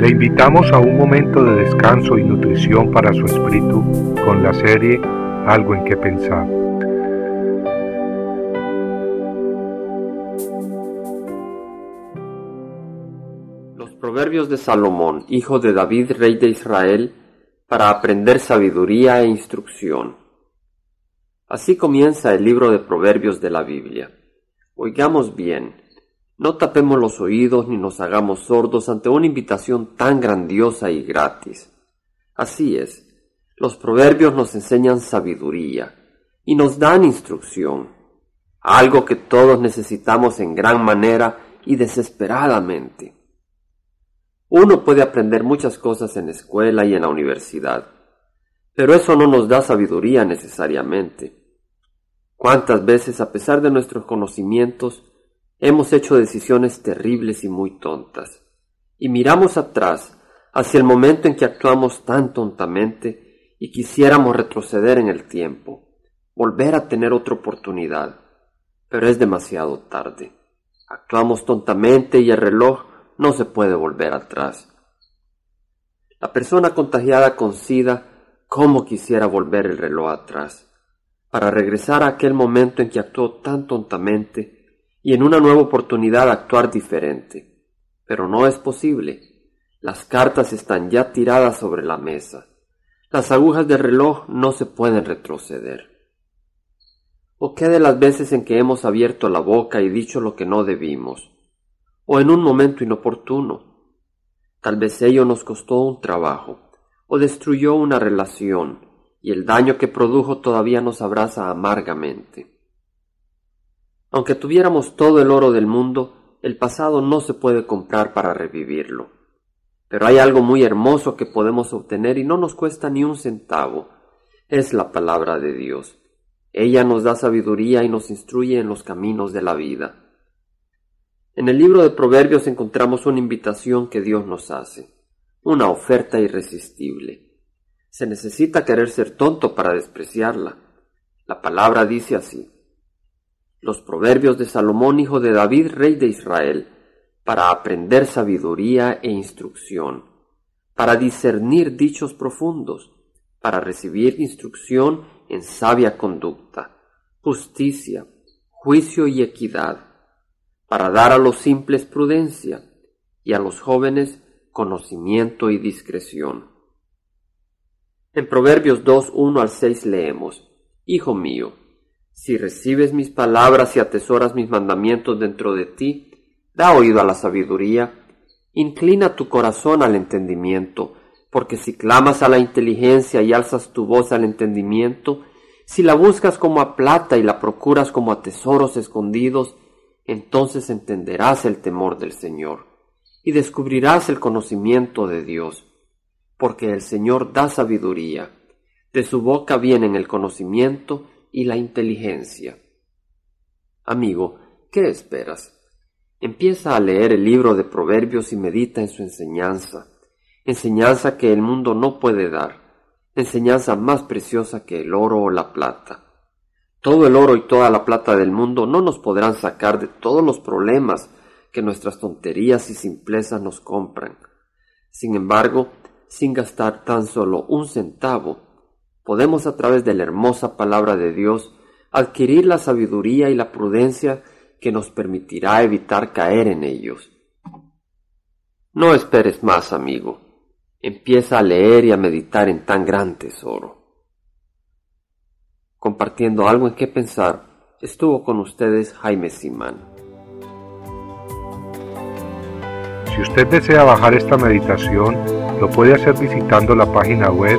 Le invitamos a un momento de descanso y nutrición para su espíritu con la serie Algo en que pensar. Los proverbios de Salomón, hijo de David, rey de Israel, para aprender sabiduría e instrucción. Así comienza el libro de proverbios de la Biblia. Oigamos bien, no tapemos los oídos ni nos hagamos sordos ante una invitación tan grandiosa y gratis. Así es, los proverbios nos enseñan sabiduría y nos dan instrucción, algo que todos necesitamos en gran manera y desesperadamente. Uno puede aprender muchas cosas en la escuela y en la universidad, pero eso no nos da sabiduría necesariamente. ¿Cuántas veces, a pesar de nuestros conocimientos, Hemos hecho decisiones terribles y muy tontas, y miramos atrás hacia el momento en que actuamos tan tontamente y quisiéramos retroceder en el tiempo, volver a tener otra oportunidad, pero es demasiado tarde. Actuamos tontamente y el reloj no se puede volver atrás. La persona contagiada con SIDA, ¿cómo quisiera volver el reloj atrás? Para regresar a aquel momento en que actuó tan tontamente y en una nueva oportunidad actuar diferente. Pero no es posible. Las cartas están ya tiradas sobre la mesa. Las agujas del reloj no se pueden retroceder. ¿O qué de las veces en que hemos abierto la boca y dicho lo que no debimos? ¿O en un momento inoportuno? Tal vez ello nos costó un trabajo, o destruyó una relación, y el daño que produjo todavía nos abraza amargamente. Aunque tuviéramos todo el oro del mundo, el pasado no se puede comprar para revivirlo. Pero hay algo muy hermoso que podemos obtener y no nos cuesta ni un centavo. Es la palabra de Dios. Ella nos da sabiduría y nos instruye en los caminos de la vida. En el libro de Proverbios encontramos una invitación que Dios nos hace, una oferta irresistible. Se necesita querer ser tonto para despreciarla. La palabra dice así, los proverbios de Salomón, hijo de David, rey de Israel, para aprender sabiduría e instrucción, para discernir dichos profundos, para recibir instrucción en sabia conducta, justicia, juicio y equidad, para dar a los simples prudencia y a los jóvenes conocimiento y discreción. En Proverbios 2, 1 al 6 leemos, Hijo mío, si recibes mis palabras y atesoras mis mandamientos dentro de ti, da oído a la sabiduría, inclina tu corazón al entendimiento, porque si clamas a la inteligencia y alzas tu voz al entendimiento, si la buscas como a plata y la procuras como a tesoros escondidos, entonces entenderás el temor del Señor y descubrirás el conocimiento de Dios, porque el Señor da sabiduría, de su boca viene el conocimiento y la inteligencia. Amigo, ¿qué esperas? Empieza a leer el libro de Proverbios y medita en su enseñanza, enseñanza que el mundo no puede dar, enseñanza más preciosa que el oro o la plata. Todo el oro y toda la plata del mundo no nos podrán sacar de todos los problemas que nuestras tonterías y simplezas nos compran. Sin embargo, sin gastar tan solo un centavo, podemos a través de la hermosa palabra de Dios adquirir la sabiduría y la prudencia que nos permitirá evitar caer en ellos. No esperes más, amigo. Empieza a leer y a meditar en tan gran tesoro. Compartiendo algo en qué pensar, estuvo con ustedes Jaime Simán. Si usted desea bajar esta meditación, lo puede hacer visitando la página web